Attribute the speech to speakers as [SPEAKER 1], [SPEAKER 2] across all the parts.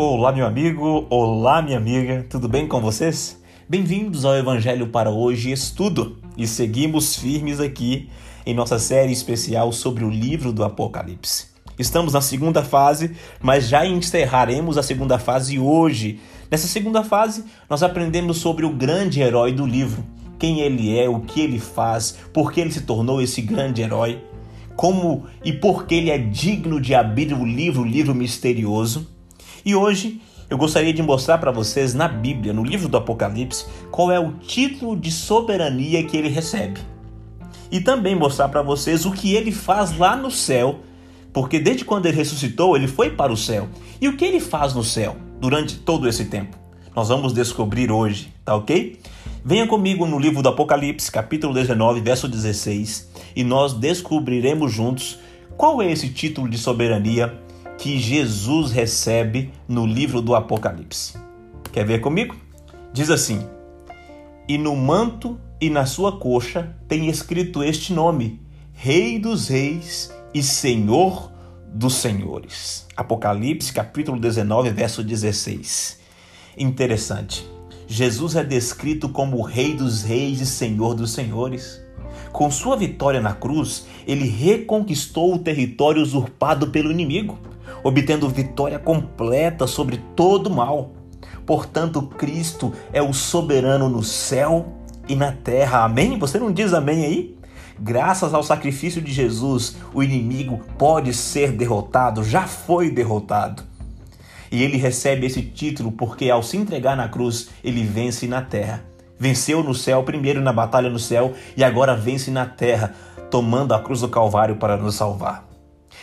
[SPEAKER 1] Olá, meu amigo, olá, minha amiga, tudo bem com vocês? Bem-vindos ao Evangelho para Hoje Estudo e seguimos firmes aqui em nossa série especial sobre o livro do Apocalipse. Estamos na segunda fase, mas já encerraremos a segunda fase hoje. Nessa segunda fase, nós aprendemos sobre o grande herói do livro, quem ele é, o que ele faz, por que ele se tornou esse grande herói como e por que ele é digno de abrir o livro, o livro misterioso. E hoje eu gostaria de mostrar para vocês na Bíblia, no livro do Apocalipse, qual é o título de soberania que ele recebe. E também mostrar para vocês o que ele faz lá no céu, porque desde quando ele ressuscitou, ele foi para o céu. E o que ele faz no céu durante todo esse tempo? Nós vamos descobrir hoje, tá ok? Venha comigo no livro do Apocalipse, capítulo 19, verso 16, e nós descobriremos juntos qual é esse título de soberania que Jesus recebe no livro do Apocalipse. Quer ver comigo? Diz assim: E no manto e na sua coxa tem escrito este nome: Rei dos Reis e Senhor dos Senhores. Apocalipse, capítulo 19, verso 16. Interessante. Jesus é descrito como o Rei dos Reis e Senhor dos Senhores. Com sua vitória na cruz, ele reconquistou o território usurpado pelo inimigo, obtendo vitória completa sobre todo mal. Portanto, Cristo é o soberano no céu e na terra. Amém? Você não diz amém aí? Graças ao sacrifício de Jesus, o inimigo pode ser derrotado, já foi derrotado. E ele recebe esse título porque, ao se entregar na cruz, ele vence na terra. Venceu no céu, primeiro na batalha no céu, e agora vence na terra, tomando a cruz do Calvário para nos salvar.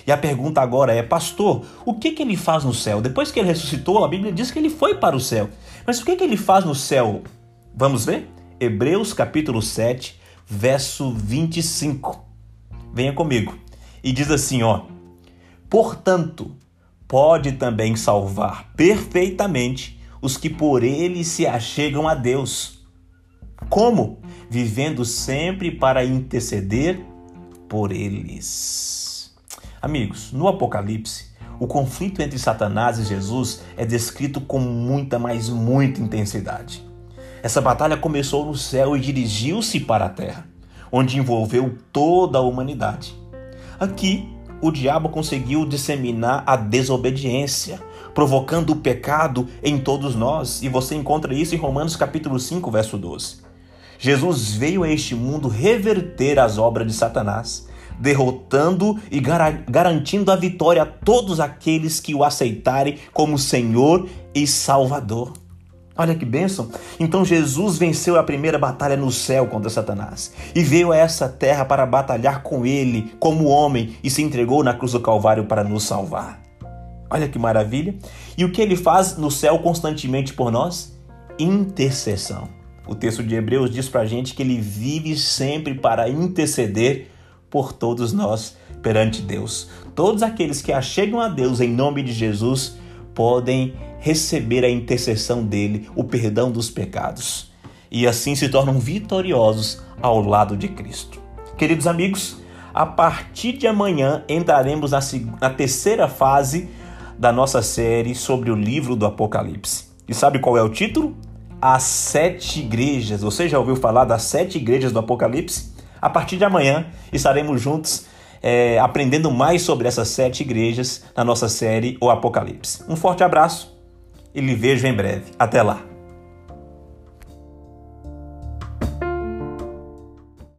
[SPEAKER 1] E a pergunta agora é, pastor, o que, que ele faz no céu? Depois que ele ressuscitou, a Bíblia diz que ele foi para o céu. Mas o que, que ele faz no céu? Vamos ver? Hebreus capítulo 7, verso 25. Venha comigo. E diz assim, ó: Portanto, pode também salvar perfeitamente os que por ele se achegam a Deus. Como? Vivendo sempre para interceder por eles. Amigos, no Apocalipse, o conflito entre Satanás e Jesus é descrito com muita, mas muita intensidade. Essa batalha começou no céu e dirigiu-se para a terra, onde envolveu toda a humanidade. Aqui, o diabo conseguiu disseminar a desobediência, provocando o pecado em todos nós, e você encontra isso em Romanos capítulo 5, verso 12. Jesus veio a este mundo reverter as obras de Satanás, derrotando e garantindo a vitória a todos aqueles que o aceitarem como Senhor e Salvador. Olha que bênção! Então Jesus venceu a primeira batalha no céu contra Satanás e veio a essa terra para batalhar com ele como homem e se entregou na cruz do Calvário para nos salvar. Olha que maravilha! E o que ele faz no céu constantemente por nós? Intercessão. O texto de Hebreus diz para a gente que ele vive sempre para interceder por todos nós perante Deus. Todos aqueles que achegam a Deus em nome de Jesus podem receber a intercessão dele, o perdão dos pecados, e assim se tornam vitoriosos ao lado de Cristo. Queridos amigos, a partir de amanhã entraremos na, na terceira fase da nossa série sobre o livro do Apocalipse. E sabe qual é o título? As sete igrejas. Você já ouviu falar das sete igrejas do Apocalipse? A partir de amanhã estaremos juntos é, aprendendo mais sobre essas sete igrejas na nossa série O Apocalipse. Um forte abraço e lhe vejo em breve. Até lá!